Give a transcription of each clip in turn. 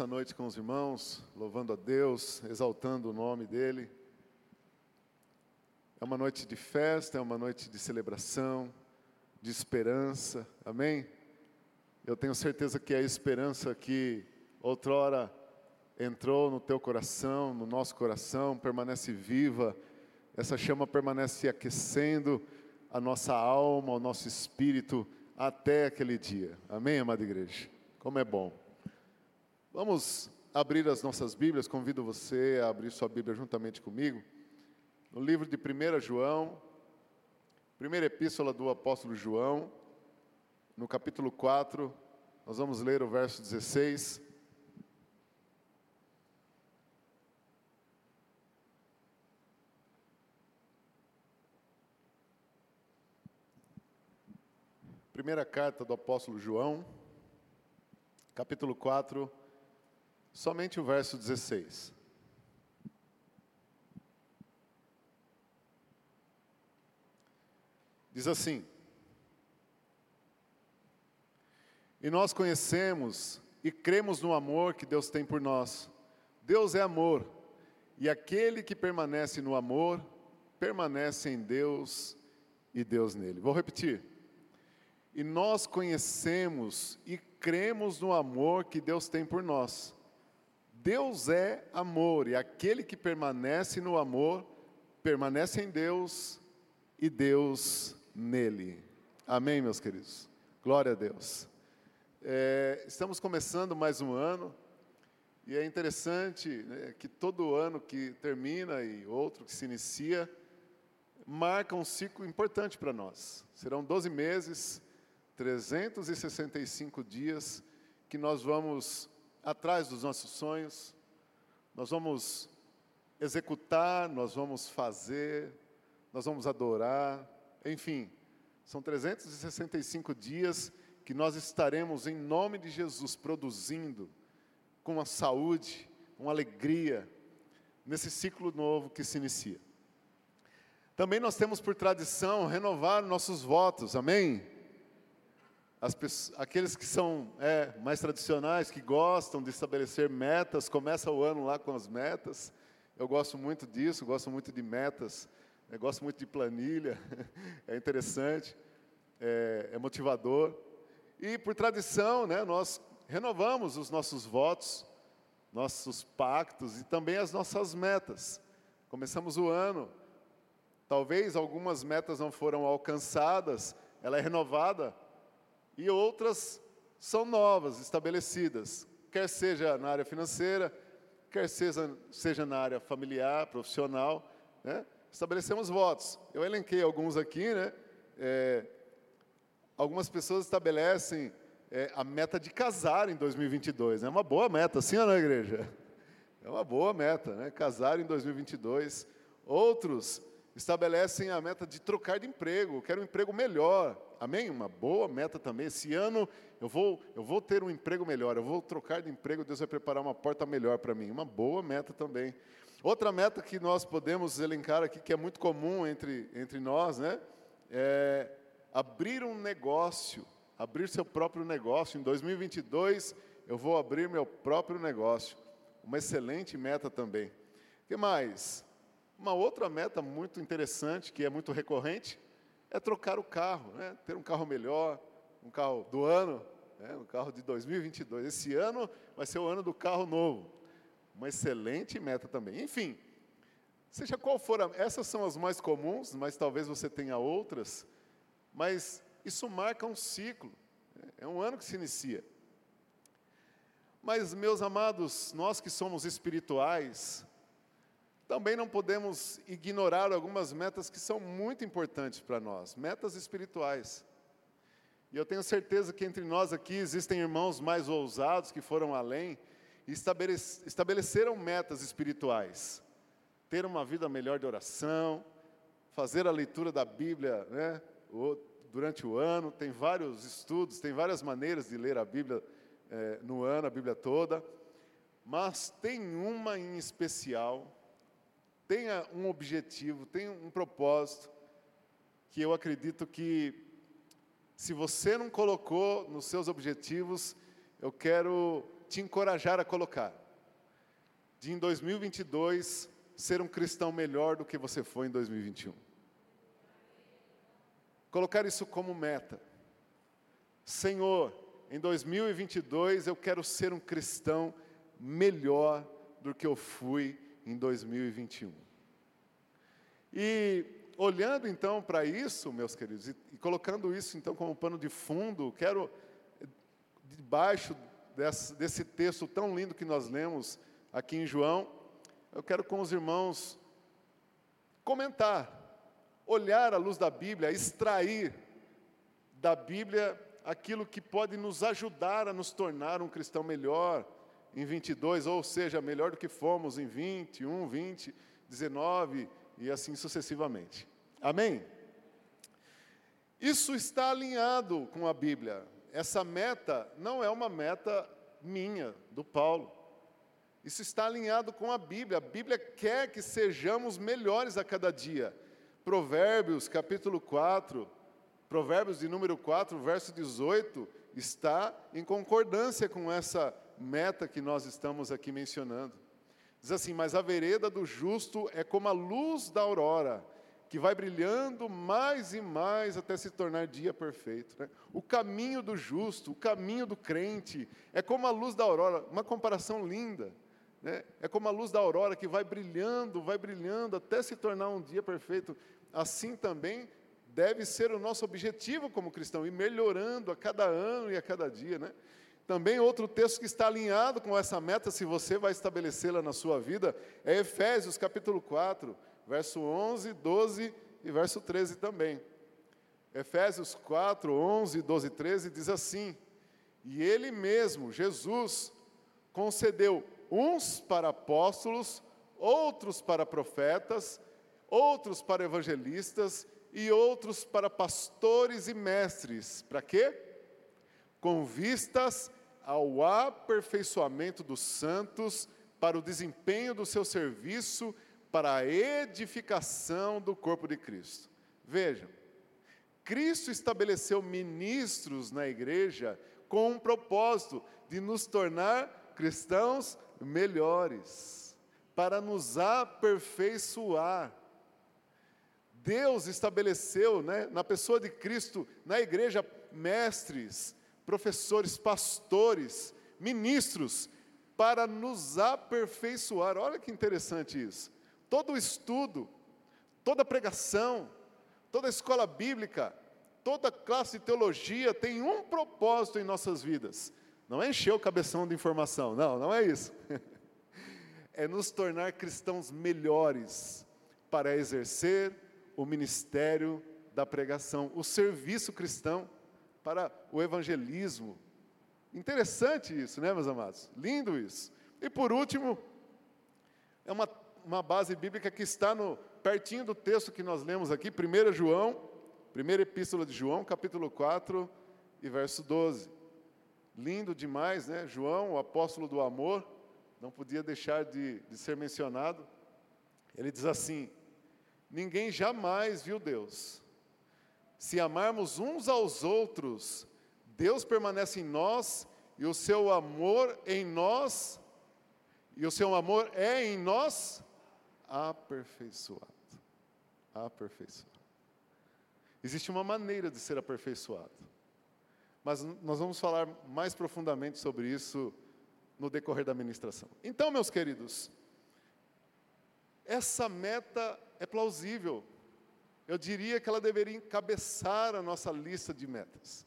nessa noite com os irmãos, louvando a Deus, exaltando o nome dEle. É uma noite de festa, é uma noite de celebração, de esperança, amém? Eu tenho certeza que a esperança que outrora entrou no teu coração, no nosso coração, permanece viva, essa chama permanece aquecendo a nossa alma, o nosso espírito até aquele dia, amém, amada igreja? Como é bom. Vamos abrir as nossas Bíblias, convido você a abrir sua Bíblia juntamente comigo, no livro de 1 João, primeira epístola do apóstolo João, no capítulo 4, nós vamos ler o verso 16. Primeira carta do apóstolo João, capítulo 4, somente o verso 16. Diz assim: E nós conhecemos e cremos no amor que Deus tem por nós. Deus é amor, e aquele que permanece no amor, permanece em Deus e Deus nele. Vou repetir. E nós conhecemos e cremos no amor que Deus tem por nós. Deus é amor, e aquele que permanece no amor, permanece em Deus e Deus nele. Amém, meus queridos? Glória a Deus. É, estamos começando mais um ano, e é interessante né, que todo ano que termina e outro que se inicia, marca um ciclo importante para nós. Serão 12 meses, 365 dias que nós vamos atrás dos nossos sonhos, nós vamos executar, nós vamos fazer, nós vamos adorar, enfim, são 365 dias que nós estaremos, em nome de Jesus, produzindo com a saúde, com alegria, nesse ciclo novo que se inicia. Também nós temos por tradição renovar nossos votos, amém? Pessoas, aqueles que são é, mais tradicionais, que gostam de estabelecer metas, começa o ano lá com as metas. Eu gosto muito disso, gosto muito de metas, gosto muito de planilha, é interessante, é, é, motivador. E por tradição, né, nós renovamos os nossos votos, nossos pactos e também as nossas metas. Começamos o ano, talvez algumas metas não foram alcançadas, ela é renovada e outras são novas, estabelecidas, quer seja na área financeira, quer seja, seja na área familiar, profissional, né? estabelecemos votos. Eu elenquei alguns aqui, né? É, algumas pessoas estabelecem é, a meta de casar em 2022. É uma boa meta, sim ou não, igreja? É uma boa meta, né? Casar em 2022. Outros estabelecem a meta de trocar de emprego, quero um emprego melhor. Amém? Uma boa meta também. Esse ano eu vou, eu vou ter um emprego melhor, eu vou trocar de emprego, Deus vai preparar uma porta melhor para mim. Uma boa meta também. Outra meta que nós podemos elencar aqui, que é muito comum entre, entre nós, né? É abrir um negócio, abrir seu próprio negócio. Em 2022, eu vou abrir meu próprio negócio. Uma excelente meta também. O que mais? Uma outra meta muito interessante, que é muito recorrente, é trocar o carro, né? ter um carro melhor, um carro do ano, né? um carro de 2022. Esse ano vai ser o ano do carro novo. Uma excelente meta também. Enfim, seja qual for, a, essas são as mais comuns, mas talvez você tenha outras, mas isso marca um ciclo, né? é um ano que se inicia. Mas, meus amados, nós que somos espirituais, também não podemos ignorar algumas metas que são muito importantes para nós, metas espirituais. E eu tenho certeza que entre nós aqui existem irmãos mais ousados que foram além e estabeleceram metas espirituais. Ter uma vida melhor de oração, fazer a leitura da Bíblia né, durante o ano. Tem vários estudos, tem várias maneiras de ler a Bíblia é, no ano, a Bíblia toda. Mas tem uma em especial tenha um objetivo, tenha um propósito, que eu acredito que, se você não colocou nos seus objetivos, eu quero te encorajar a colocar. De em 2022 ser um cristão melhor do que você foi em 2021. Colocar isso como meta. Senhor, em 2022 eu quero ser um cristão melhor do que eu fui em 2021. E olhando então para isso, meus queridos, e, e, colocando isso então como pano de fundo, quero, debaixo desse, desse texto tão lindo que nós lemos aqui em João, eu quero com os irmãos comentar, olhar à luz da Bíblia, extrair da Bíblia aquilo que pode nos ajudar a nos tornar um cristão melhor em 22, ou seja, melhor do que fomos em 21, 20, 19 e assim sucessivamente. Amém? Isso está alinhado com a Bíblia. Essa meta não é uma meta minha, do Paulo. Isso está alinhado com a Bíblia. A Bíblia quer que sejamos melhores a cada dia. Provérbios, capítulo 4, Provérbios de número 4, verso 18, está em concordância com essa meta que nós estamos aqui mencionando. Diz assim: Mas a vereda do justo é como a luz da aurora, que vai brilhando mais e mais até se tornar dia perfeito. Né? O caminho do justo, o caminho do crente, é como a luz da aurora, uma comparação linda. Né? É como a luz da aurora que vai brilhando, vai brilhando até se tornar um dia perfeito. Assim também deve ser o nosso objetivo como cristão, ir melhorando a cada ano e a cada dia, né? Também outro texto que está alinhado com essa meta, se você vai estabelecê-la na sua vida, é Efésios capítulo 4, verso 11, 12 e verso 13 também. Efésios 4, 11, 12 e 13 diz assim: E Ele mesmo, Jesus, concedeu uns para apóstolos, outros para profetas, outros para evangelistas e outros para pastores e mestres. Para quê? Com vistas ao aperfeiçoamento dos santos, para o desempenho do seu serviço, para a edificação do corpo de Cristo. Vejam, Cristo estabeleceu ministros na igreja com um propósito de nos tornar cristãos melhores, para nos aperfeiçoar. Deus estabeleceu, né, na pessoa de Cristo, na igreja, mestres, professores, pastores, ministros, para nos aperfeiçoar. Olha que interessante isso. Todo estudo, toda pregação, toda escola bíblica, toda classe de teologia tem um propósito em nossas vidas. Não é encher o cabeção de informação, não, não é isso. É nos tornar cristãos melhores para exercer o ministério da pregação, o serviço cristão para o evangelismo. Interessante isso, né, meus amados? Lindo isso. E por último, é uma, uma base bíblica que está no pertinho do texto que nós lemos aqui, 1 João, primeira epístola de João, capítulo 4 e verso 12. Lindo demais, né? João, o apóstolo do amor, não podia deixar de, de ser mencionado. Ele diz assim: Ninguém jamais viu Deus. Se amarmos uns aos outros, Deus permanece em nós e o seu amor em nós, e o seu amor é em nós aperfeiçoado. Aperfeiçoado. Existe uma maneira de ser aperfeiçoado. Mas nós vamos falar mais profundamente sobre isso no decorrer da ministração. Então, meus queridos, essa meta é plausível. Eu diria que ela deveria encabeçar a nossa lista de metas.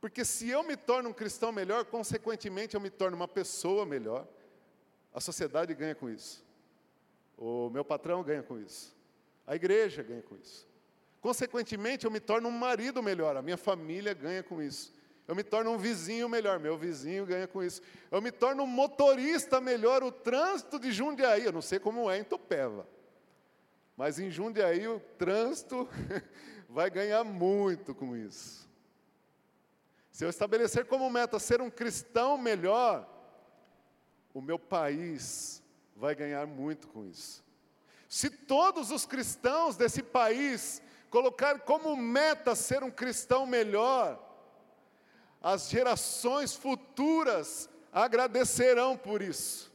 Porque se eu me torno um cristão melhor, consequentemente eu me torno uma pessoa melhor, a sociedade ganha com isso. O meu patrão ganha com isso. A igreja ganha com isso. Consequentemente, eu me torno um marido melhor, a minha família ganha com isso. Eu me torno um vizinho melhor, meu vizinho ganha com isso. Eu me torno um motorista melhor, o trânsito de Jundiaí, eu não sei como é em Tupéva. Mas em Jundiaí o trânsito vai ganhar muito com isso. Se eu estabelecer como meta ser um cristão melhor, o meu país vai ganhar muito com isso. Se todos os cristãos desse país colocar como meta ser um cristão melhor, as gerações futuras agradecerão por isso.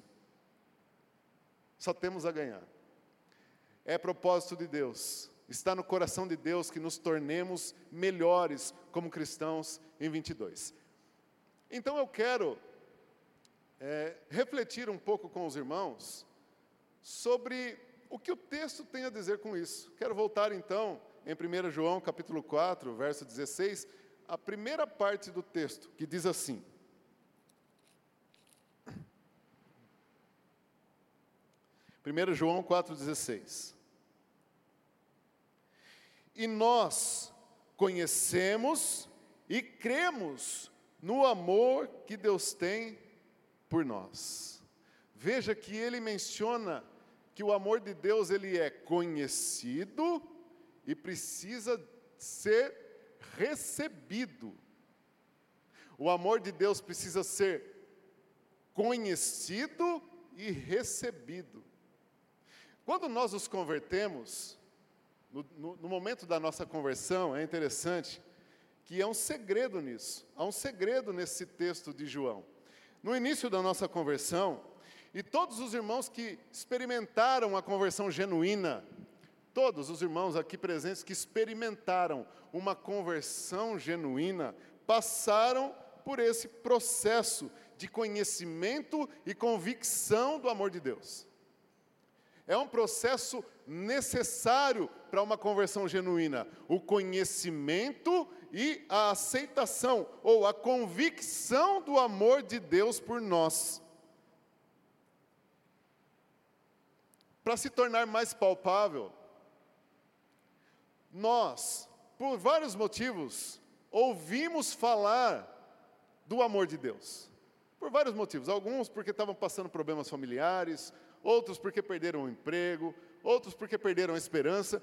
Só temos a ganhar. É propósito de Deus, está no coração de Deus que nos tornemos melhores como cristãos em 22. Então eu quero é, refletir um pouco com os irmãos sobre o que o texto tem a dizer com isso. Quero voltar então em 1 João capítulo 4, verso 16, a primeira parte do texto, que diz assim: 1 João 4,16. E nós conhecemos e cremos no amor que Deus tem por nós. Veja que ele menciona que o amor de Deus ele é conhecido e precisa ser recebido. O amor de Deus precisa ser conhecido e recebido. Quando nós nos convertemos, no, no, no, momento da nossa conversão, é interessante que há um segredo nisso, há um segredo nesse texto de João. No início da nossa conversão, e todos os irmãos que experimentaram a conversão genuína, todos os irmãos aqui presentes que experimentaram uma conversão genuína, passaram por esse processo de conhecimento e convicção do amor de Deus. É um processo necessário para uma conversão genuína: o conhecimento e a aceitação, ou a convicção do amor de Deus por nós. Para se tornar mais palpável, nós, por vários motivos, ouvimos falar do amor de Deus. Por vários motivos. Alguns porque estavam passando problemas familiares, outros porque perderam o emprego, outros porque perderam a esperança.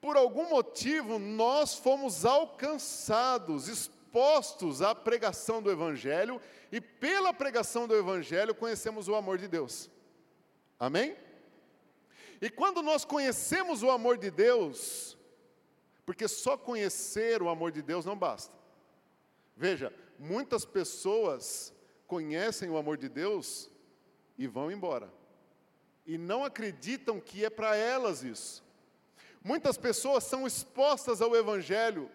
Por algum motivo, nós fomos alcançados, expostos à pregação do Evangelho, e pela pregação do Evangelho conhecemos o amor de Deus. Amém? E quando nós conhecemos o amor de Deus, porque só conhecer o amor de Deus não basta. Veja, muitas pessoas conhecem o amor de Deus e vão embora e não acreditam que é para elas isso. Muitas pessoas são expostas ao Evangelho,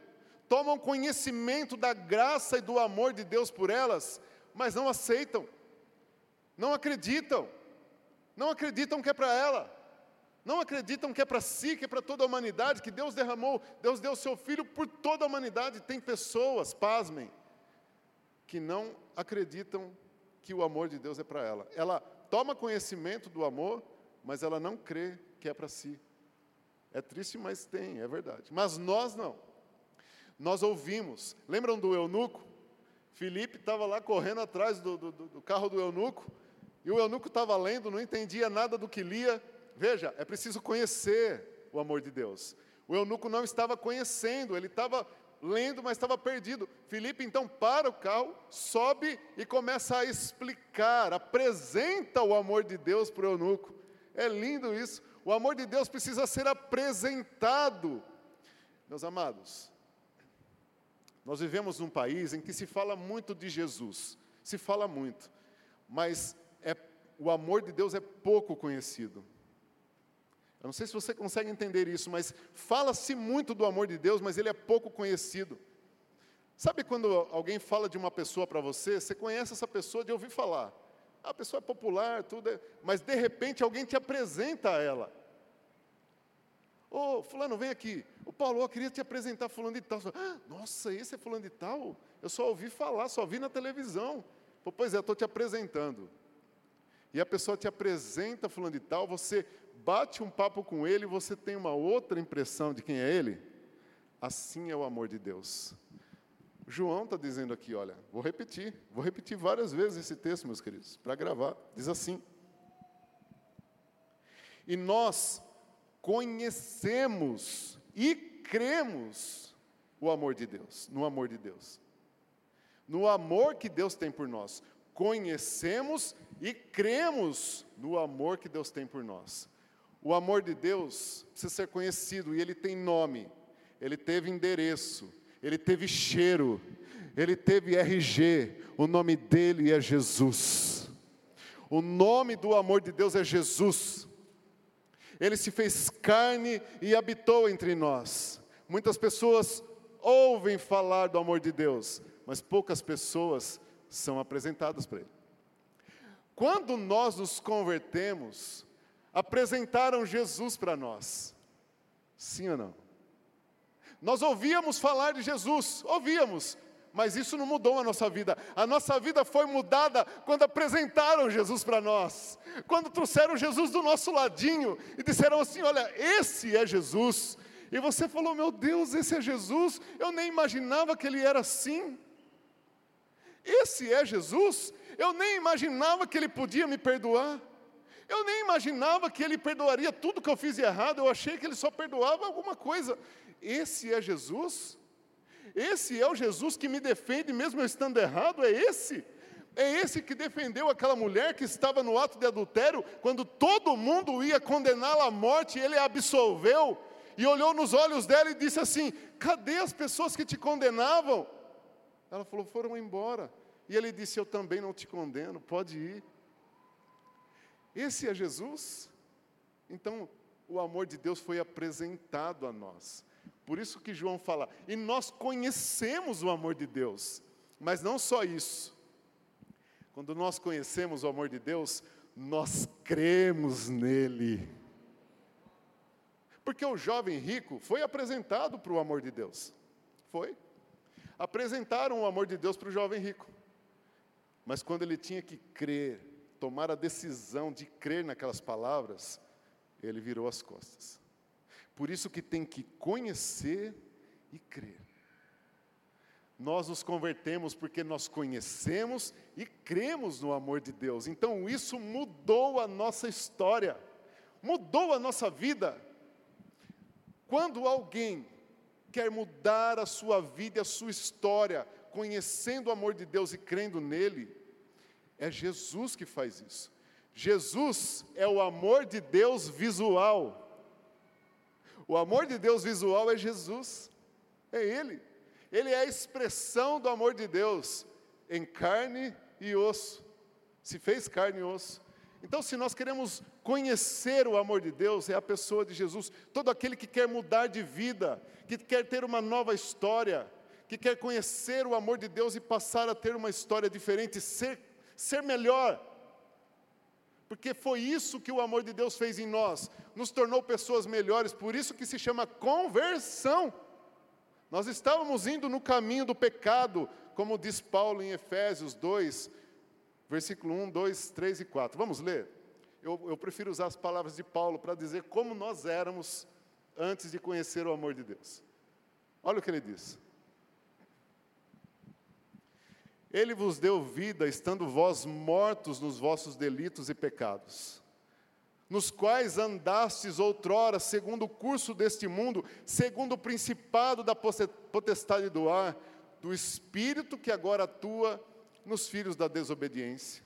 tomam conhecimento da graça e do amor de Deus por elas, mas não aceitam, não acreditam, não acreditam que é para ela, não acreditam que é para si, que é para toda a humanidade, que Deus derramou, Deus deu seu Filho por toda a humanidade. Tem pessoas, pasmem, que não acreditam que o amor de Deus é para ela. Ela toma conhecimento do amor, mas ela não crê que é para si. É triste, mas tem, é verdade. Mas nós não. Nós ouvimos. Lembram do eunuco? Felipe estava lá correndo atrás do, do, do, carro do eunuco, e o eunuco estava lendo, não entendia nada do que lia. Veja, é preciso conhecer o amor de Deus. O eunuco não estava conhecendo, ele estava lendo, mas estava perdido. Felipe então para o carro, sobe e começa a explicar, apresenta o amor de Deus para o eunuco. É lindo isso. O amor de Deus precisa ser apresentado. Meus amados, nós vivemos num país em que se fala muito de Jesus, se fala muito, mas é, o amor de Deus é pouco conhecido. Eu não sei se você consegue entender isso, mas fala-se muito do amor de Deus, mas ele é pouco conhecido. Sabe quando alguém fala de uma pessoa para você, você conhece essa pessoa de ouvir falar. A pessoa é popular, tudo é, mas de repente alguém te apresenta a ela. Ô, oh, fulano, vem aqui. O Paulo, eu queria te apresentar fulano de tal. Ah, nossa, esse é fulano de tal? Eu só ouvi falar, só vi na televisão. Pois é, estou te apresentando. E a pessoa te apresenta fulano de tal, você bate um papo com ele, você tem uma outra impressão de quem é ele? Assim é o amor de Deus. João está dizendo aqui, olha, vou repetir, vou repetir várias vezes esse texto, meus queridos, para gravar. Diz assim: E nós conhecemos e cremos o amor de Deus, no amor de Deus, no amor que Deus tem por nós. Conhecemos e cremos no amor que Deus tem por nós. O amor de Deus precisa ser conhecido e ele tem nome, ele teve endereço, ele teve cheiro, ele teve RG, o nome dele é Jesus. O nome do amor de Deus é Jesus. Ele se fez carne e habitou entre nós. Muitas pessoas ouvem falar do amor de Deus, mas poucas pessoas são apresentadas para Ele. Quando nós nos convertemos, apresentaram Jesus para nós. Sim ou não? Nós ouvíamos falar de Jesus, ouvíamos, mas isso não mudou a nossa vida. A nossa vida foi mudada quando apresentaram Jesus para nós, quando trouxeram Jesus do nosso ladinho e disseram assim: Olha, esse é Jesus. E você falou: Meu Deus, esse é Jesus. Eu nem imaginava que ele era assim. Esse é Jesus. Eu nem imaginava que ele podia me perdoar. Eu nem imaginava que ele perdoaria tudo que eu fiz errado. Eu achei que ele só perdoava alguma coisa. Esse é Jesus? Esse é o Jesus que me defende mesmo eu estando errado? É esse? É esse que defendeu aquela mulher que estava no ato de adultério, quando todo mundo ia condená-la à morte, ele a absolveu, e olhou nos olhos dela e disse assim: Cadê as pessoas que te condenavam? Ela falou: Foram embora. E ele disse: Eu também não te condeno, pode ir. Esse é Jesus? Então, o amor de Deus foi apresentado a nós. Por isso que João fala, e nós conhecemos o amor de Deus, mas não só isso. Quando nós conhecemos o amor de Deus, nós cremos nele. Porque o jovem rico foi apresentado para o amor de Deus. Foi. Apresentaram o amor de Deus para o jovem rico. Mas quando ele tinha que crer, tomar a decisão de crer naquelas palavras, ele virou as costas. Por isso que tem que conhecer e crer. Nós nos convertemos porque nós conhecemos e cremos no amor de Deus. Então isso mudou a nossa história, mudou a nossa vida. Quando alguém quer mudar a sua vida e a sua história, conhecendo o amor de Deus e crendo nele, é Jesus que faz isso. Jesus é o amor de Deus visual. O amor de Deus visual é Jesus, é Ele. Ele é a expressão do amor de Deus em carne e osso. Se fez carne e osso. Então, se nós queremos conhecer o amor de Deus, é a pessoa de Jesus. Todo aquele que quer mudar de vida, que quer ter uma nova história, que quer conhecer o amor de Deus e passar a ter uma história diferente, ser, ser melhor, porque foi isso que o amor de Deus fez em nós, nos tornou pessoas melhores, por isso que se chama conversão. Nós estávamos indo no caminho do pecado, como diz Paulo em Efésios 2, versículo 1, 2, 3 e 4. Vamos ler? Eu, eu prefiro usar as palavras de Paulo para dizer como nós éramos antes de conhecer o amor de Deus. Olha o que ele diz. Ele vos deu vida, estando vós mortos nos vossos delitos e pecados, nos quais andastes outrora, segundo o curso deste mundo, segundo o principado da potestade do ar, do espírito que agora atua nos filhos da desobediência,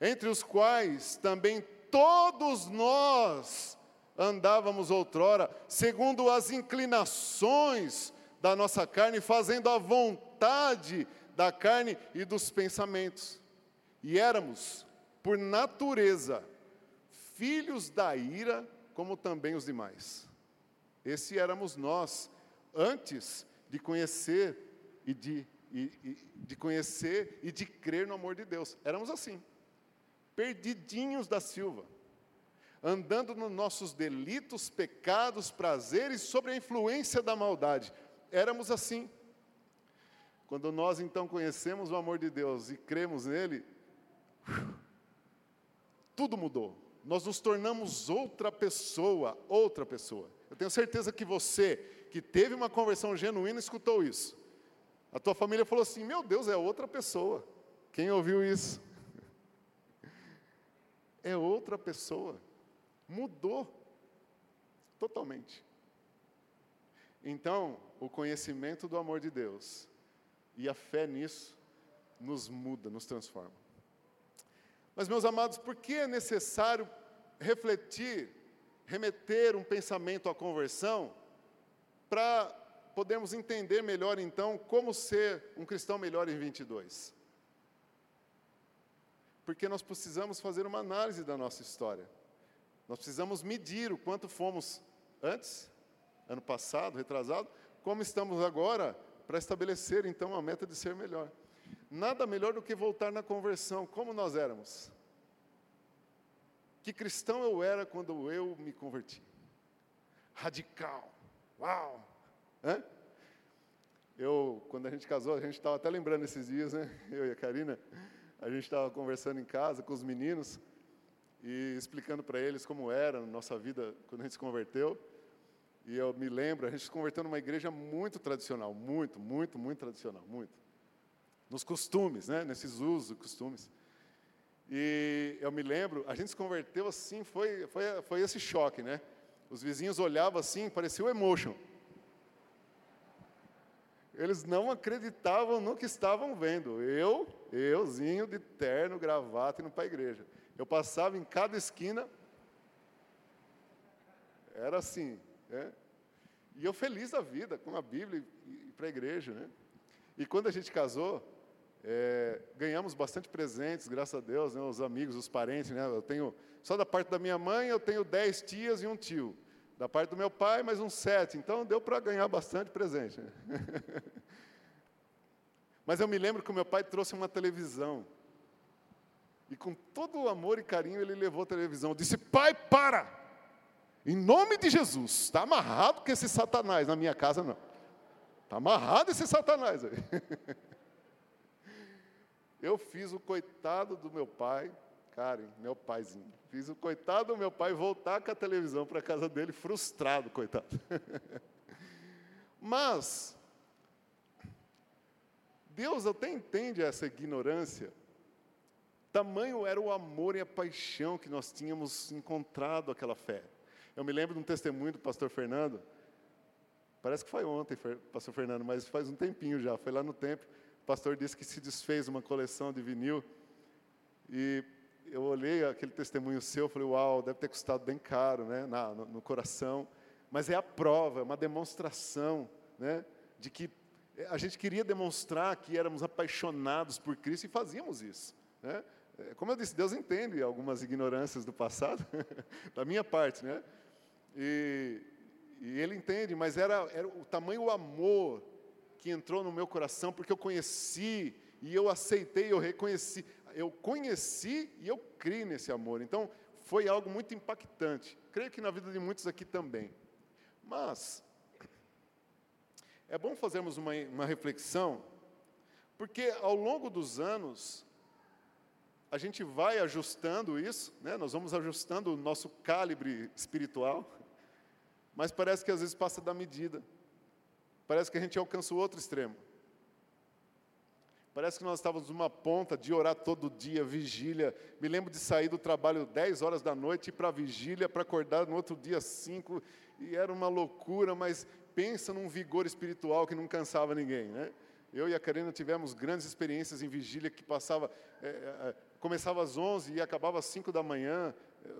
entre os quais também todos nós andávamos outrora, segundo as inclinações da nossa carne, fazendo a vontade da carne e dos pensamentos. E éramos, por natureza, filhos da ira, como também os demais. Esse éramos nós, antes de conhecer e de, e, e, de conhecer e de crer no amor de Deus. Éramos assim, perdidinhos da Silva, andando nos nossos delitos, pecados, prazeres, sobre a influência da maldade. Éramos assim. Quando nós então conhecemos o amor de Deus e cremos nele, tudo mudou. Nós nos tornamos outra pessoa, outra pessoa. Eu tenho certeza que você, que teve uma conversão genuína, escutou isso. A tua família falou assim: Meu Deus, é outra pessoa. Quem ouviu isso? É outra pessoa. Mudou totalmente. Então, o conhecimento do amor de Deus e a fé nisso nos muda, nos transforma. Mas, meus amados, por que é necessário refletir, remeter um pensamento à conversão para podemos entender melhor então como ser um cristão melhor em 22. Porque nós precisamos fazer uma análise da nossa história. Nós precisamos medir o quanto fomos antes, ano passado, retrasado, como estamos agora, para estabelecer então a meta de ser melhor. Nada melhor do que voltar na conversão, como nós éramos. Que cristão eu era quando eu me converti? Radical. Uau! Hã? Eu, quando a gente casou, a gente estava até lembrando esses dias, né? Eu e a Karina, a gente estava conversando em casa com os meninos e explicando para eles como era a nossa vida quando a gente se converteu. E eu me lembro, a gente se converteu numa igreja muito tradicional, muito, muito, muito tradicional, muito. Nos costumes, né? Nesses usos, costumes. E eu me lembro, a gente se converteu assim, foi, foi, foi esse choque, né? Os vizinhos olhavam assim, parecia o emotion. Eles não acreditavam no que estavam vendo. Eu, euzinho de terno, gravata, indo para a igreja. Eu passava em cada esquina, era assim, né? E eu feliz da vida, com a Bíblia e para a igreja, né? E quando a gente casou, é, ganhamos bastante presentes, graças a Deus, né, os amigos, os parentes. Né, eu tenho, só da parte da minha mãe, eu tenho dez tias e um tio. Da parte do meu pai, mais uns sete. Então, deu para ganhar bastante presente. Né? Mas eu me lembro que o meu pai trouxe uma televisão. E com todo o amor e carinho, ele levou a televisão. Eu disse, pai, para! Em nome de Jesus, está amarrado com esse satanás. Na minha casa, não. Está amarrado esse satanás aí. Eu fiz o coitado do meu pai, Karen, meu paizinho. Fiz o coitado do meu pai voltar com a televisão para a casa dele, frustrado, coitado. Mas, Deus até entende essa ignorância. Tamanho era o amor e a paixão que nós tínhamos encontrado aquela fé. Eu me lembro de um testemunho do pastor Fernando, parece que foi ontem, pastor Fernando, mas faz um tempinho já, foi lá no templo pastor disse que se desfez uma coleção de vinil. E eu olhei aquele testemunho seu, falei, uau, deve ter custado bem caro, né, na, no, no, coração. Mas é a prova, é uma demonstração, né, de que a gente queria demonstrar que éramos apaixonados por Cristo e fazíamos isso, né. É, como eu disse, Deus entende algumas ignorâncias do passado, da minha parte, né? E, e Ele entende, mas era, era o tamanho o amor que entrou no meu coração, porque eu conheci e eu aceitei, eu reconheci, eu conheci e eu criei nesse amor. Então, foi algo muito impactante. Creio que na vida de muitos aqui também. Mas, é bom fazermos uma, uma reflexão, porque ao longo dos anos, a gente vai ajustando isso, né? nós vamos ajustando o nosso calibre espiritual, mas parece que às vezes passa da medida. Parece que a gente alcança o outro extremo. Parece que nós estávamos numa ponta de orar todo dia, vigília. Me lembro de sair do trabalho 10 horas da noite, para vigília, para acordar no outro dia 5, e era uma loucura, mas pensa num vigor espiritual que não cansava ninguém, né? Eu e a Karina tivemos grandes experiências em vigília que passava, é, é, começava às 11 e acabava às 5 da manhã,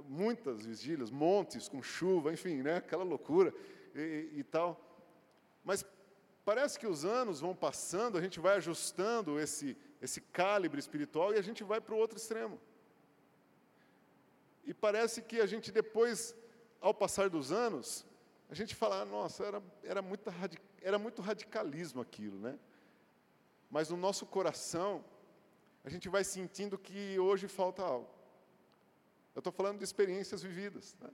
muitas vigílias, montes com chuva, enfim, né? Aquela loucura e, e tal. Mas Parece que os anos vão passando, a gente vai ajustando esse, esse calibre espiritual e a gente vai para o outro extremo. E parece que a gente depois, ao passar dos anos, a gente fala, ah, nossa, era, era, muito, era muito radicalismo aquilo, né? Mas no nosso coração, a gente vai sentindo que hoje falta algo. Eu estou falando de experiências vividas. Né?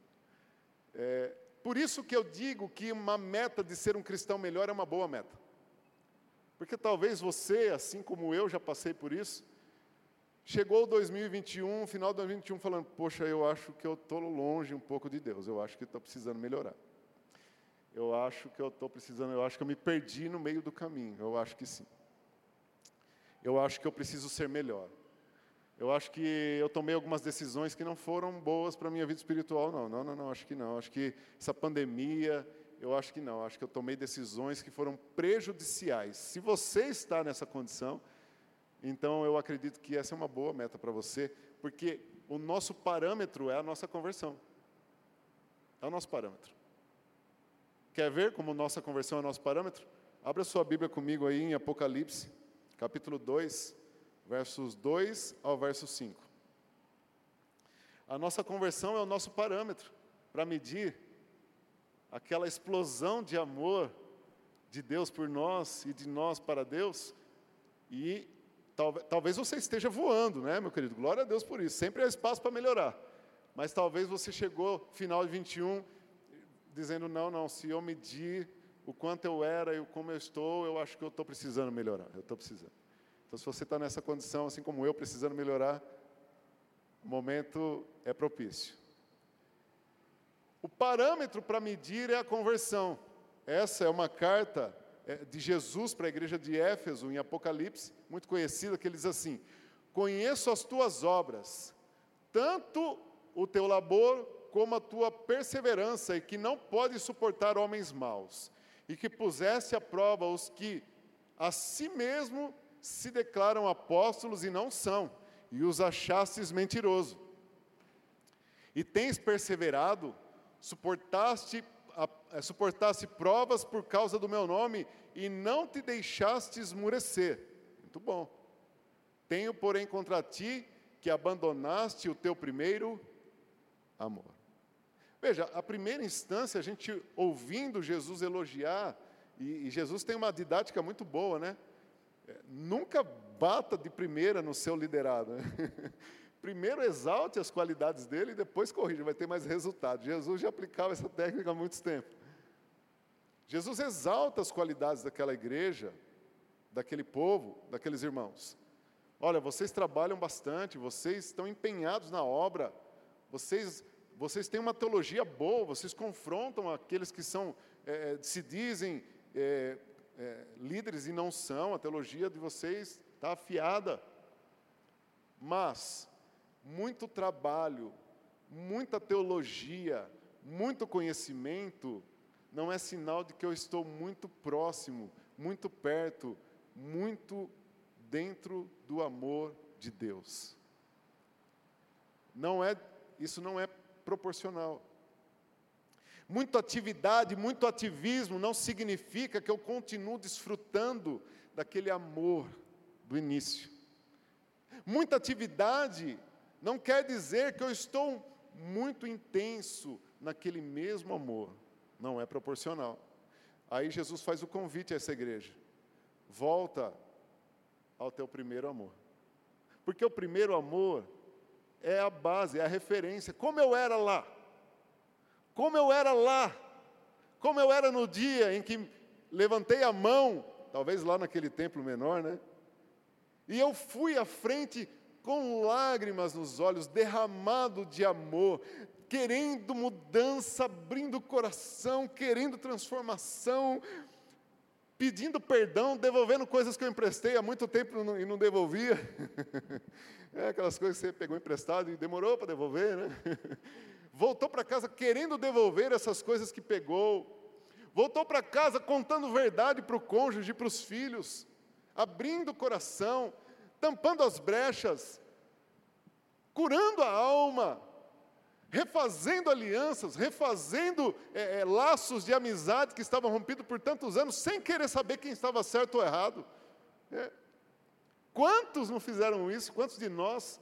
É, por isso que eu digo que uma meta de ser um cristão melhor é uma boa meta. Porque talvez você, assim como eu já passei por isso, chegou 2021, final de 2021, falando: Poxa, eu acho que eu estou longe um pouco de Deus, eu acho que estou precisando melhorar. Eu acho que eu estou precisando, eu acho que eu me perdi no meio do caminho, eu acho que sim. Eu acho que eu preciso ser melhor. Eu acho que eu tomei algumas decisões que não foram boas para a minha vida espiritual, não. Não, não, não, acho que não. Acho que essa pandemia, eu acho que não. Acho que eu tomei decisões que foram prejudiciais. Se você está nessa condição, então eu acredito que essa é uma boa meta para você, porque o nosso parâmetro é a nossa conversão. É o nosso parâmetro. Quer ver como nossa conversão é o nosso parâmetro? Abra sua Bíblia comigo aí em Apocalipse, capítulo 2, versos 2 ao verso 5. A nossa conversão é o nosso parâmetro para medir aquela explosão de amor de Deus por nós e de nós para Deus. E talvez, talvez você esteja voando, né, meu querido? Glória a Deus por isso. Sempre há espaço para melhorar. Mas talvez você chegou final de 21 dizendo não, não, se eu medir o quanto eu era e o como eu estou, eu acho que eu estou precisando melhorar. Eu estou precisando. Então, se você está nessa condição, assim como eu, precisando melhorar, o momento é propício. O parâmetro para medir é a conversão. Essa é uma carta é, de Jesus para a igreja de Éfeso, em Apocalipse, muito conhecida, que ele diz assim: Conheço as tuas obras, tanto o teu labor como a tua perseverança, e que não pode suportar homens maus, e que pusesse à prova os que a si mesmo se declaram apóstolos e não são, e os achastes mentiroso. E tens perseverado, suportaste a, suportasse provas por causa do meu nome e não te deixaste esmurecer. Muito bom. Tenho, porém, contra ti que abandonaste o teu primeiro amor. Veja, a primeira instância, a gente ouvindo Jesus elogiar, e, e Jesus tem uma didática muito boa, né? Nunca bata de primeira no seu liderado. Primeiro exalte as qualidades dele e depois corrija, vai ter mais resultado. Jesus já aplicava essa técnica há muito tempo. Jesus exalta as qualidades daquela igreja, daquele povo, daqueles irmãos. Olha, vocês trabalham bastante, vocês estão empenhados na obra, vocês, vocês têm uma teologia boa, vocês confrontam aqueles que são, é, se dizem é, é, líderes e não são, a teologia de vocês está afiada. Mas, muito trabalho, muita teologia, muito conhecimento, não é sinal de que eu estou muito próximo, muito perto, muito dentro do amor de Deus. Não é, isso não é proporcional. Muita atividade, muito ativismo não significa que eu continuo desfrutando daquele amor do início. Muita atividade não quer dizer que eu estou muito intenso naquele mesmo amor. Não é proporcional. Aí Jesus faz o convite a essa igreja: volta ao teu primeiro amor. Porque o primeiro amor é a base, é a referência. Como eu era lá, como eu era lá, como eu era no dia em que levantei a mão, talvez lá naquele templo menor, né? E eu fui à frente com lágrimas nos olhos, derramado de amor, querendo mudança, abrindo o coração, querendo transformação, pedindo perdão, devolvendo coisas que eu emprestei há muito tempo e não devolvia. Aquelas coisas que você pegou emprestado e demorou para devolver, né? Voltou para casa querendo devolver essas coisas que pegou. Voltou para casa contando verdade para o cônjuge, para os filhos, abrindo o coração, tampando as brechas, curando a alma, refazendo alianças, refazendo é, é, laços de amizade que estavam rompidos por tantos anos, sem querer saber quem estava certo ou errado. É. Quantos não fizeram isso? Quantos de nós?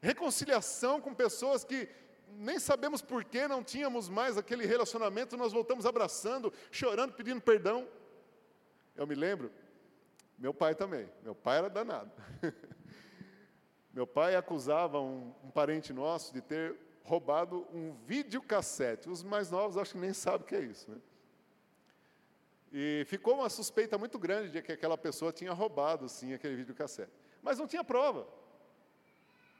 Reconciliação com pessoas que nem sabemos por que não tínhamos mais aquele relacionamento, nós voltamos abraçando, chorando, pedindo perdão. Eu me lembro, meu pai também. Meu pai era danado. Meu pai acusava um, um, parente nosso de ter roubado um videocassete. Os mais novos acho que nem sabem o que é isso. Né? E ficou uma suspeita muito grande de que aquela pessoa tinha roubado, sim, aquele videocassete. Mas não tinha prova.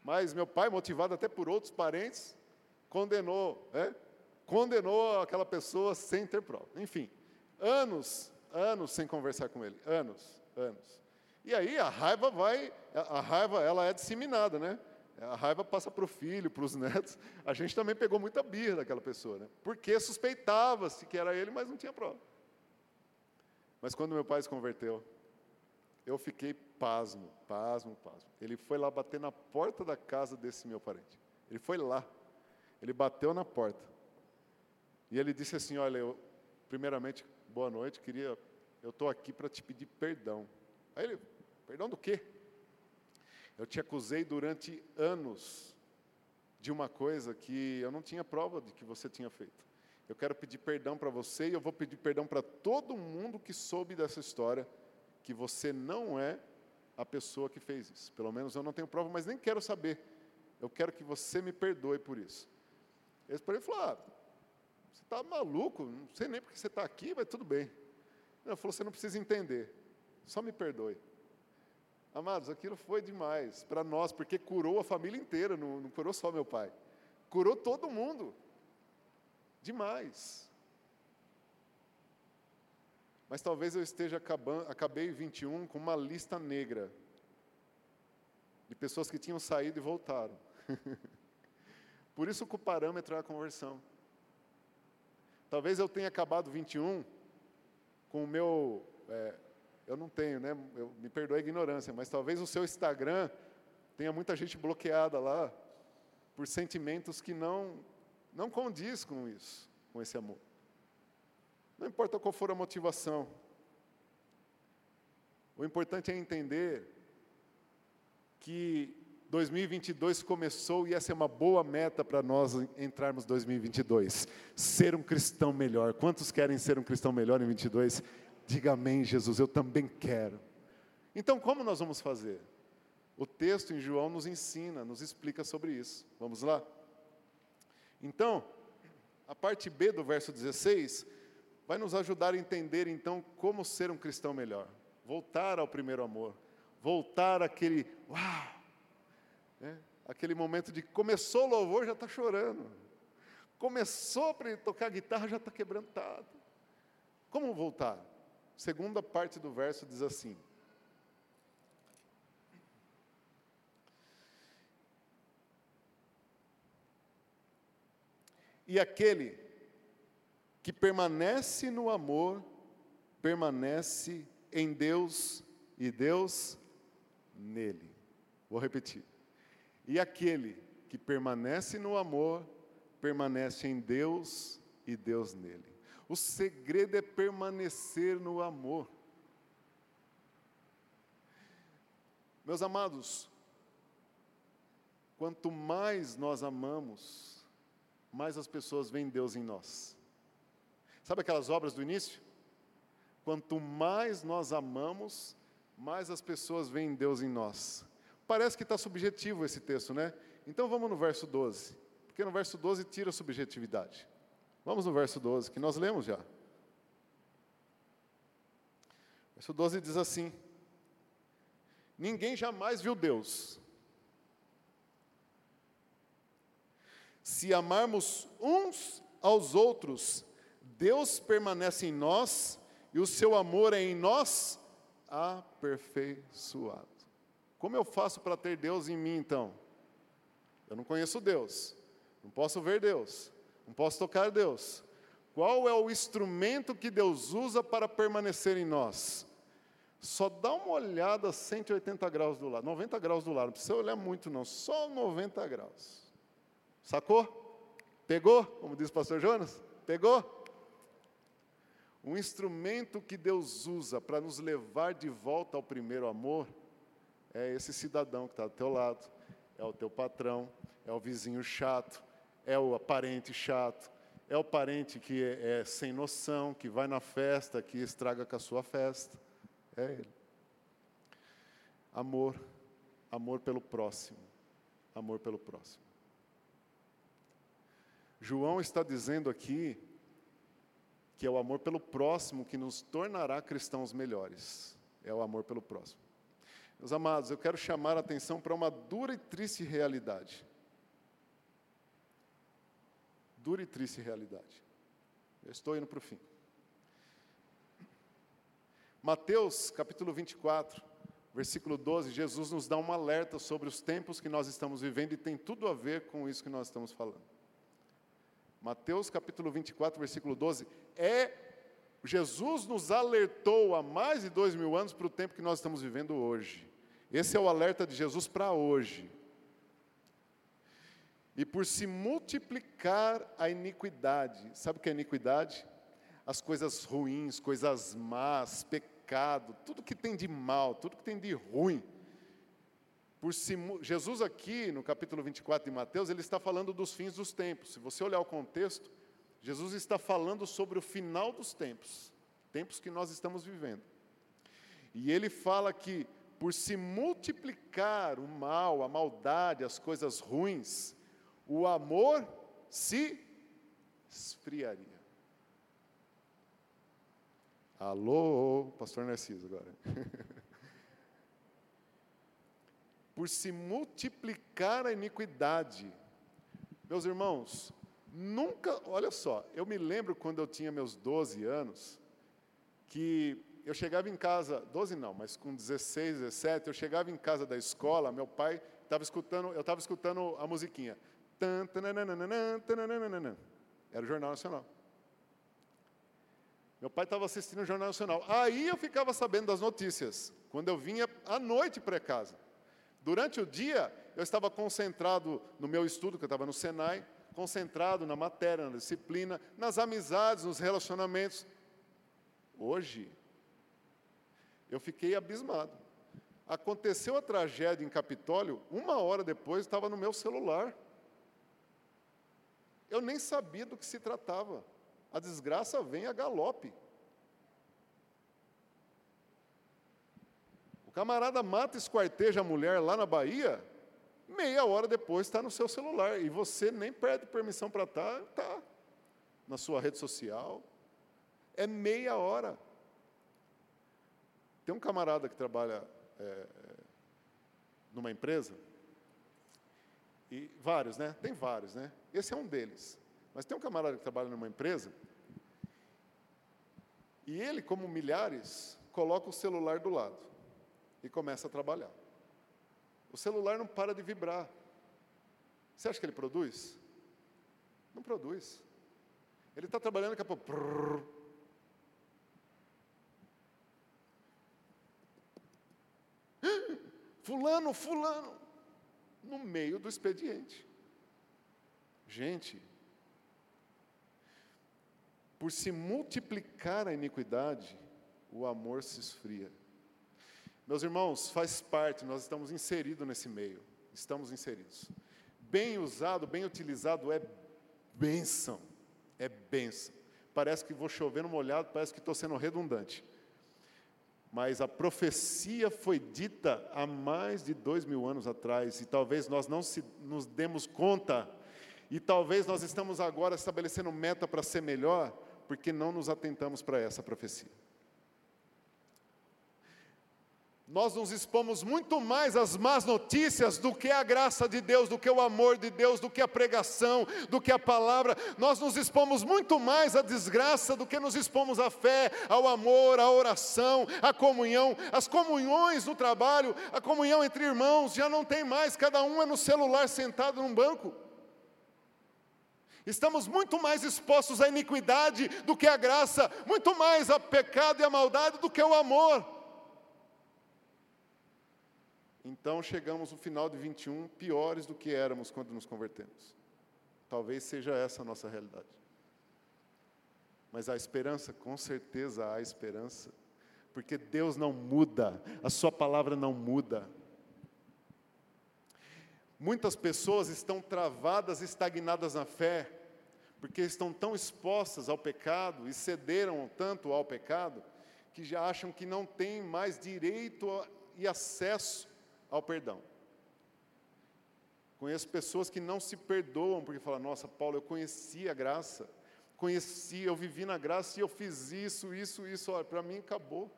Mas meu pai, motivado até por outros parentes, condenou, né? condenou aquela pessoa sem ter prova. Enfim, anos, anos sem conversar com ele. Anos anos. E aí a raiva vai, a raiva ela é disseminada, né? A raiva passa para o filho, para os netos. A gente também pegou muita birra daquela pessoa, né? Porque suspeitava-se que era ele, mas não tinha prova. Mas quando meu pai se converteu, eu fiquei pasmo, pasmo, pasmo. Ele foi lá bater na porta da casa desse meu parente. Ele foi lá. Ele bateu na porta. E ele disse assim: Olha, eu, primeiramente, boa noite, queria eu estou aqui para te pedir perdão. Aí ele, perdão do quê? Eu te acusei durante anos de uma coisa que eu não tinha prova de que você tinha feito. Eu quero pedir perdão para você e eu vou pedir perdão para todo mundo que soube dessa história, que você não é a pessoa que fez isso. Pelo menos eu não tenho prova, mas nem quero saber. Eu quero que você me perdoe por isso. Esse por ele falou: ah, você está maluco, não sei nem porque você está aqui, mas tudo bem. Ele falou: você não precisa entender, só me perdoe. Amados, aquilo foi demais para nós, porque curou a família inteira, não, não curou só meu pai. Curou todo mundo. Demais. Mas talvez eu esteja acabando, acabei 21 com uma lista negra de pessoas que tinham saído e voltaram. Por isso que o parâmetro é a conversão. Talvez eu tenha acabado 21 com o meu. É, eu não tenho, né? Eu, me perdoe a ignorância, mas talvez o seu Instagram tenha muita gente bloqueada lá por sentimentos que não, não condiz com isso, com esse amor. Não importa qual for a motivação. O importante é entender que 2022 começou e essa é uma boa meta para nós entrarmos 2022. Ser um cristão melhor. Quantos querem ser um cristão melhor em 22? Diga amém, Jesus, eu também quero. Então, como nós vamos fazer? O texto em João nos ensina, nos explica sobre isso. Vamos lá? Então, a parte B do verso 16 vai nos ajudar a entender então como ser um cristão melhor. Voltar ao primeiro amor. Voltar àquele, uau, né? Aquele momento de começou o louvor, já está chorando. Começou para tocar guitarra, já está quebrantado. Como voltar? Segunda parte do verso diz assim: E aquele que permanece no amor, permanece em Deus e Deus nele. Vou repetir. E aquele que permanece no amor, permanece em Deus e Deus nele. O segredo é permanecer no amor. Meus amados, quanto mais nós amamos, mais as pessoas veem Deus em nós. Sabe aquelas obras do início? Quanto mais nós amamos, mais as pessoas veem Deus em nós. Parece que está subjetivo esse texto, né? Então vamos no verso 12, porque no verso 12 tira a subjetividade. Vamos no verso 12, que nós lemos já. Verso 12 diz assim: Ninguém jamais viu Deus. Se amarmos uns aos outros, Deus permanece em nós e o seu amor é em nós aperfeiçoado. Como eu faço para ter Deus em mim então? Eu não conheço Deus, não posso ver Deus, não posso tocar Deus. Qual é o instrumento que Deus usa para permanecer em nós? Só dá uma olhada 180 graus do lado, 90 graus do lado, não precisa olhar muito não, só 90 graus. Sacou? Pegou? Como diz o pastor Jonas? Pegou? Um instrumento que Deus usa para nos levar de volta ao primeiro amor é esse cidadão que está do teu lado, é o teu patrão, é o vizinho chato, é o parente chato, é o parente que é, é sem noção, que vai na festa, que estraga com a sua festa. É ele. Amor, amor pelo próximo, amor pelo próximo. João está dizendo aqui que é o amor pelo próximo que nos tornará cristãos melhores. É o amor pelo próximo. Meus amados, eu quero chamar a atenção para uma dura e triste realidade. Dura e triste realidade. Eu estou indo para o fim. Mateus capítulo 24, versículo 12, Jesus nos dá um alerta sobre os tempos que nós estamos vivendo e tem tudo a ver com isso que nós estamos falando. Mateus capítulo 24, versículo 12, é Jesus nos alertou há mais de dois mil anos para o tempo que nós estamos vivendo hoje. Esse é o alerta de Jesus para hoje. E por se multiplicar a iniquidade, sabe o que é iniquidade? as coisas ruins, coisas más, pecado, tudo que tem de mal, tudo que tem de ruim. Por Jesus aqui, no capítulo 24 de Mateus, ele está falando dos fins dos tempos. Se você olhar o contexto, Jesus está falando sobre o final dos tempos, tempos que nós estamos vivendo. E ele fala que por se multiplicar o mal, a maldade, as coisas ruins, o amor se esfriaria. Alô, pastor Narciso agora. por se multiplicar a iniquidade. Meus irmãos, nunca, olha só, eu me lembro quando eu tinha meus 12 anos, que eu chegava em casa, 12 não, mas com 16, 17, eu chegava em casa da escola, meu pai estava escutando, eu estava escutando a musiquinha. Era o Jornal Nacional. Meu pai estava assistindo o Jornal Nacional. Aí eu ficava sabendo das notícias, quando eu vinha à noite para casa. Durante o dia, eu estava concentrado no meu estudo, que eu estava no Senai, concentrado na matéria, na disciplina, nas amizades, nos relacionamentos. Hoje, eu fiquei abismado. Aconteceu a tragédia em Capitólio, uma hora depois estava no meu celular. Eu nem sabia do que se tratava. A desgraça vem a galope. Camarada mata e esquarteja a mulher lá na Bahia, meia hora depois está no seu celular. E você nem pede permissão para estar, tá, está na sua rede social. É meia hora. Tem um camarada que trabalha é, numa empresa, e vários, né? Tem vários, né? Esse é um deles. Mas tem um camarada que trabalha numa empresa, e ele, como milhares, coloca o celular do lado e começa a trabalhar. O celular não para de vibrar. Você acha que ele produz? Não produz. Ele está trabalhando, daqui a pouco. Fulano, fulano, no meio do expediente. Gente, por se multiplicar a iniquidade, o amor se esfria. Meus irmãos, faz parte, nós estamos inseridos nesse meio, estamos inseridos. Bem usado, bem utilizado é bênção, é bênção. Parece que vou chover no molhado, parece que estou sendo redundante. Mas a profecia foi dita há mais de dois mil anos atrás, e talvez nós não se, nos demos conta, e talvez nós estamos agora estabelecendo meta para ser melhor, porque não nos atentamos para essa profecia. Nós nos expomos muito mais às más notícias do que a graça de Deus, do que o amor de Deus, do que a pregação, do que a palavra. Nós nos expomos muito mais à desgraça do que nos expomos à fé, ao amor, à oração, à comunhão. As comunhões no trabalho, a comunhão entre irmãos, já não tem mais, cada um é no celular sentado num banco. Estamos muito mais expostos à iniquidade do que à graça, muito mais ao pecado e à maldade do que ao amor. Então chegamos no final de 21 piores do que éramos quando nos convertemos. Talvez seja essa a nossa realidade. Mas há esperança, com certeza há esperança, porque Deus não muda, a Sua palavra não muda. Muitas pessoas estão travadas, estagnadas na fé, porque estão tão expostas ao pecado e cederam tanto ao pecado, que já acham que não têm mais direito e acesso ao perdão. Conheço pessoas que não se perdoam porque falam: Nossa, Paulo, eu conheci a graça, conheci, eu vivi na graça e eu fiz isso, isso, isso. Olha, para mim acabou.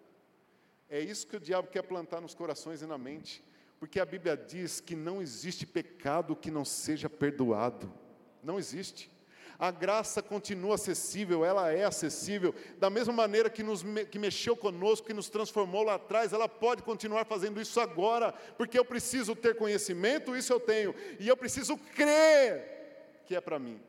É isso que o diabo quer plantar nos corações e na mente. Porque a Bíblia diz que não existe pecado que não seja perdoado. Não existe. A graça continua acessível, ela é acessível. Da mesma maneira que, nos, que mexeu conosco, que nos transformou lá atrás, ela pode continuar fazendo isso agora, porque eu preciso ter conhecimento, isso eu tenho, e eu preciso crer que é para mim.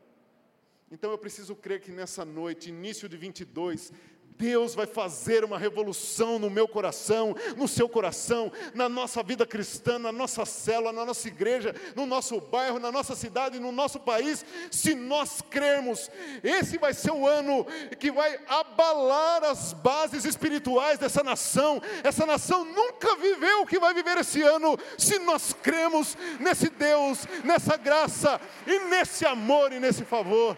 Então eu preciso crer que nessa noite, início de 22, Deus vai fazer uma revolução no meu coração, no seu coração, na nossa vida cristã, na nossa célula, na nossa igreja, no nosso bairro, na nossa cidade, no nosso país, se nós crermos. Esse vai ser o ano que vai abalar as bases espirituais dessa nação. Essa nação nunca viveu o que vai viver esse ano, se nós cremos nesse Deus, nessa graça e nesse amor e nesse favor.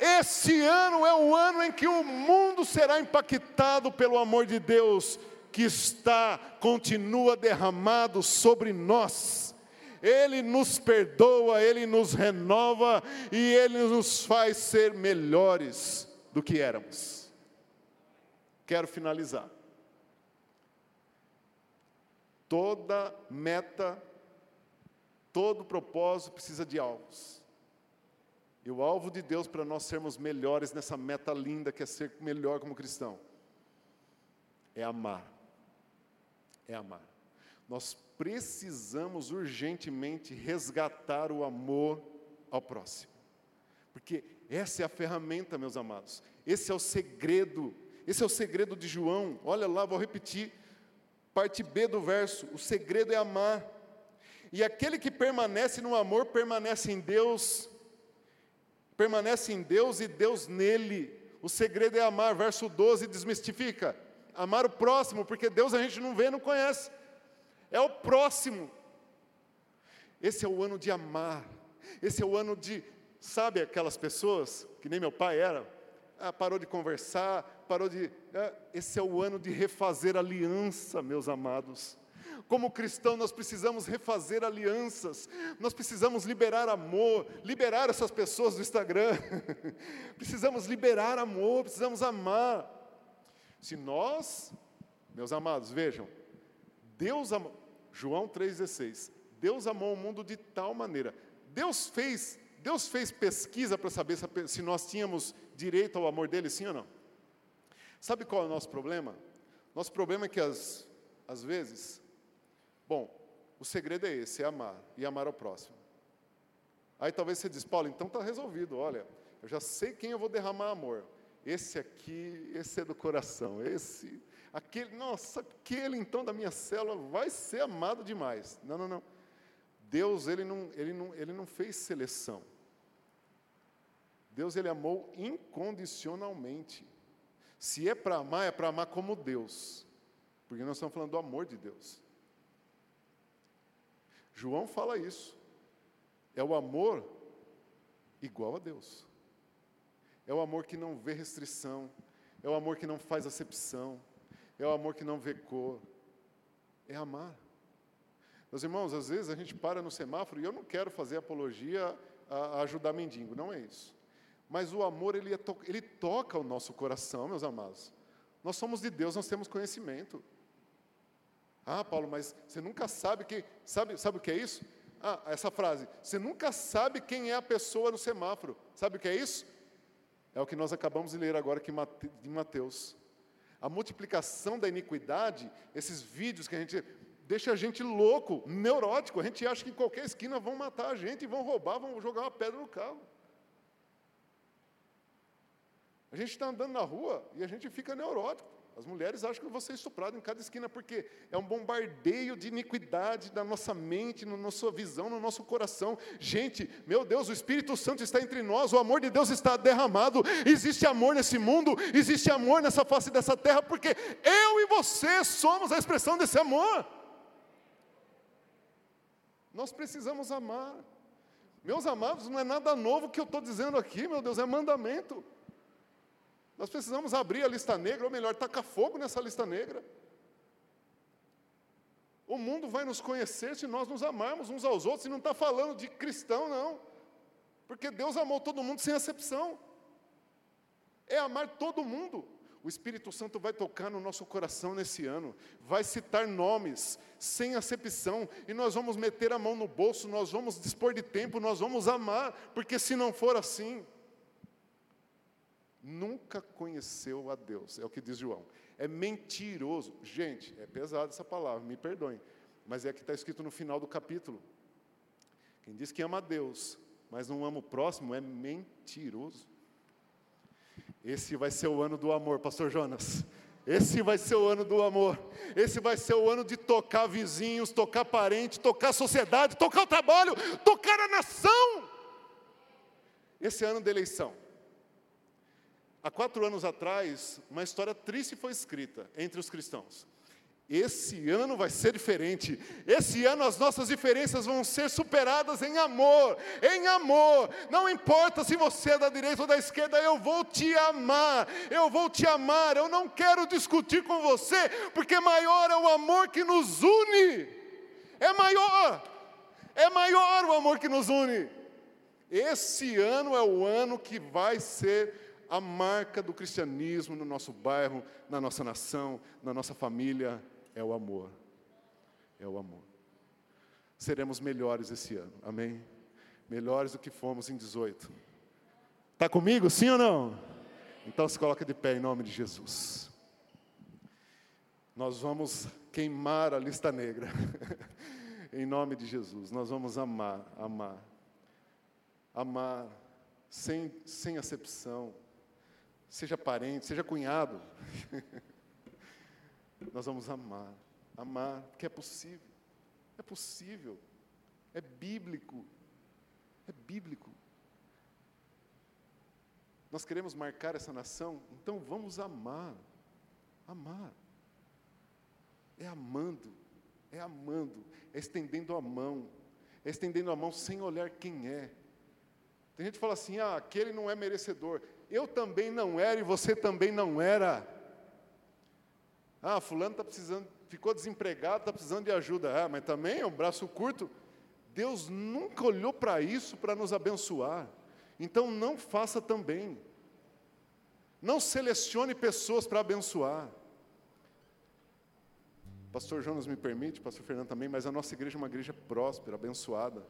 Esse ano é o ano em que o mundo será impactado pelo amor de Deus que está, continua derramado sobre nós. Ele nos perdoa, Ele nos renova e Ele nos faz ser melhores do que éramos. Quero finalizar. Toda meta, todo propósito precisa de alvos. E o alvo de Deus para nós sermos melhores nessa meta linda que é ser melhor como cristão é amar. É amar. Nós precisamos urgentemente resgatar o amor ao próximo. Porque essa é a ferramenta, meus amados. Esse é o segredo. Esse é o segredo de João. Olha lá, vou repetir. Parte B do verso: o segredo é amar. E aquele que permanece no amor permanece em Deus permanece em Deus e Deus nele. O segredo é amar, verso 12 desmistifica. Amar o próximo, porque Deus a gente não vê, não conhece. É o próximo. Esse é o ano de amar. Esse é o ano de, sabe aquelas pessoas, que nem meu pai era, ah, parou de conversar, parou de. Ah, esse é o ano de refazer aliança, meus amados. Como cristão, nós precisamos refazer alianças, nós precisamos liberar amor, liberar essas pessoas do Instagram, precisamos liberar amor, precisamos amar. Se nós, meus amados, vejam, Deus amou, João 3,16, Deus amou o mundo de tal maneira, Deus fez, Deus fez pesquisa para saber se nós tínhamos direito ao amor dele, sim ou não? Sabe qual é o nosso problema? Nosso problema é que, às, às vezes, Bom, o segredo é esse, é amar e amar ao próximo. Aí talvez você diz, Paulo, então está resolvido, olha, eu já sei quem eu vou derramar amor. Esse aqui, esse é do coração, esse, aquele, nossa, aquele então da minha célula vai ser amado demais. Não, não, não. Deus, ele não, ele não, ele não fez seleção. Deus, ele amou incondicionalmente. Se é para amar, é para amar como Deus. Porque nós estamos falando do amor de Deus. João fala isso. É o amor igual a Deus. É o amor que não vê restrição. É o amor que não faz acepção. É o amor que não vê cor. É amar. Meus irmãos, às vezes a gente para no semáforo e eu não quero fazer apologia a, ajudar mendigo, não é isso. Mas o amor, ele, é ele toca o nosso coração, meus amados. Nós somos de Deus, nós temos conhecimento. Ah, Paulo, mas você nunca sabe quem. Sabe, sabe o que é isso? Ah, essa frase. Você nunca sabe quem é a pessoa no semáforo. Sabe o que é isso? É o que nós acabamos de ler agora aqui de Mateus. A multiplicação da iniquidade, esses vídeos que a gente. Deixa a gente louco, neurótico. A gente acha que em qualquer esquina vão matar a gente, vão roubar, vão jogar uma pedra no carro. A gente está andando na rua e a gente fica neurótico. As mulheres acham que você é estuprado em cada esquina, porque é um bombardeio de iniquidade na nossa mente, na nossa visão, no nosso coração. Gente, meu Deus, o Espírito Santo está entre nós, o amor de Deus está derramado. Existe amor nesse mundo, existe amor nessa face dessa terra, porque eu e você somos a expressão desse amor. Nós precisamos amar. Meus amados, não é nada novo que eu estou dizendo aqui, meu Deus, é mandamento. Nós precisamos abrir a lista negra, ou melhor, tacar fogo nessa lista negra. O mundo vai nos conhecer se nós nos amarmos uns aos outros, e não está falando de cristão, não. Porque Deus amou todo mundo sem acepção. É amar todo mundo. O Espírito Santo vai tocar no nosso coração nesse ano, vai citar nomes, sem acepção, e nós vamos meter a mão no bolso, nós vamos dispor de tempo, nós vamos amar, porque se não for assim, nunca conheceu a Deus, é o que diz João. É mentiroso. Gente, é pesada essa palavra, me perdoem, mas é que está escrito no final do capítulo. Quem diz que ama a Deus, mas não ama o próximo, é mentiroso. Esse vai ser o ano do amor, Pastor Jonas. Esse vai ser o ano do amor. Esse vai ser o ano de tocar vizinhos, tocar parente, tocar sociedade, tocar o trabalho, tocar a nação. Esse ano da eleição. Há quatro anos atrás, uma história triste foi escrita entre os cristãos. Esse ano vai ser diferente. Esse ano as nossas diferenças vão ser superadas em amor, em amor. Não importa se você é da direita ou da esquerda, eu vou te amar. Eu vou te amar. Eu não quero discutir com você, porque maior é o amor que nos une. É maior. É maior o amor que nos une. Esse ano é o ano que vai ser a marca do cristianismo no nosso bairro, na nossa nação, na nossa família é o amor. É o amor. Seremos melhores esse ano, amém? Melhores do que fomos em 18. Está comigo, sim ou não? Então se coloca de pé em nome de Jesus. Nós vamos queimar a lista negra. em nome de Jesus. Nós vamos amar, amar. Amar sem, sem acepção. Seja parente, seja cunhado. nós vamos amar. Amar, porque é possível. É possível. É bíblico. É bíblico. Nós queremos marcar essa nação, então vamos amar. Amar. É amando. É amando. É estendendo a mão. É estendendo a mão sem olhar quem é. Tem gente que fala assim: ah, aquele não é merecedor. Eu também não era e você também não era. Ah, fulano está precisando, ficou desempregado, está precisando de ajuda. Ah, mas também é um braço curto. Deus nunca olhou para isso para nos abençoar. Então não faça também. Não selecione pessoas para abençoar. Pastor Jonas me permite, Pastor Fernando também, mas a nossa igreja é uma igreja próspera, abençoada.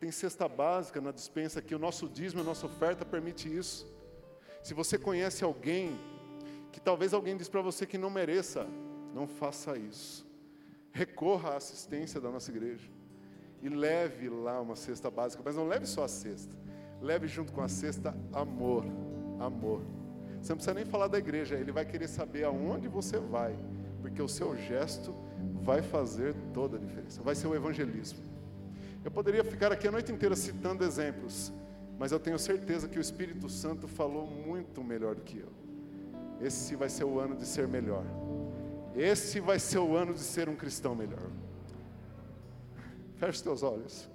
Tem cesta básica na dispensa aqui, o nosso dízimo, a nossa oferta permite isso. Se você conhece alguém que talvez alguém diz para você que não mereça, não faça isso. Recorra à assistência da nossa igreja e leve lá uma cesta básica, mas não leve só a cesta. Leve junto com a cesta amor, amor. Você não precisa nem falar da igreja, ele vai querer saber aonde você vai, porque o seu gesto vai fazer toda a diferença. Vai ser o evangelismo. Eu poderia ficar aqui a noite inteira citando exemplos, mas eu tenho certeza que o Espírito Santo falou muito melhor do que eu. Esse vai ser o ano de ser melhor. Esse vai ser o ano de ser um cristão melhor. Feche os teus olhos.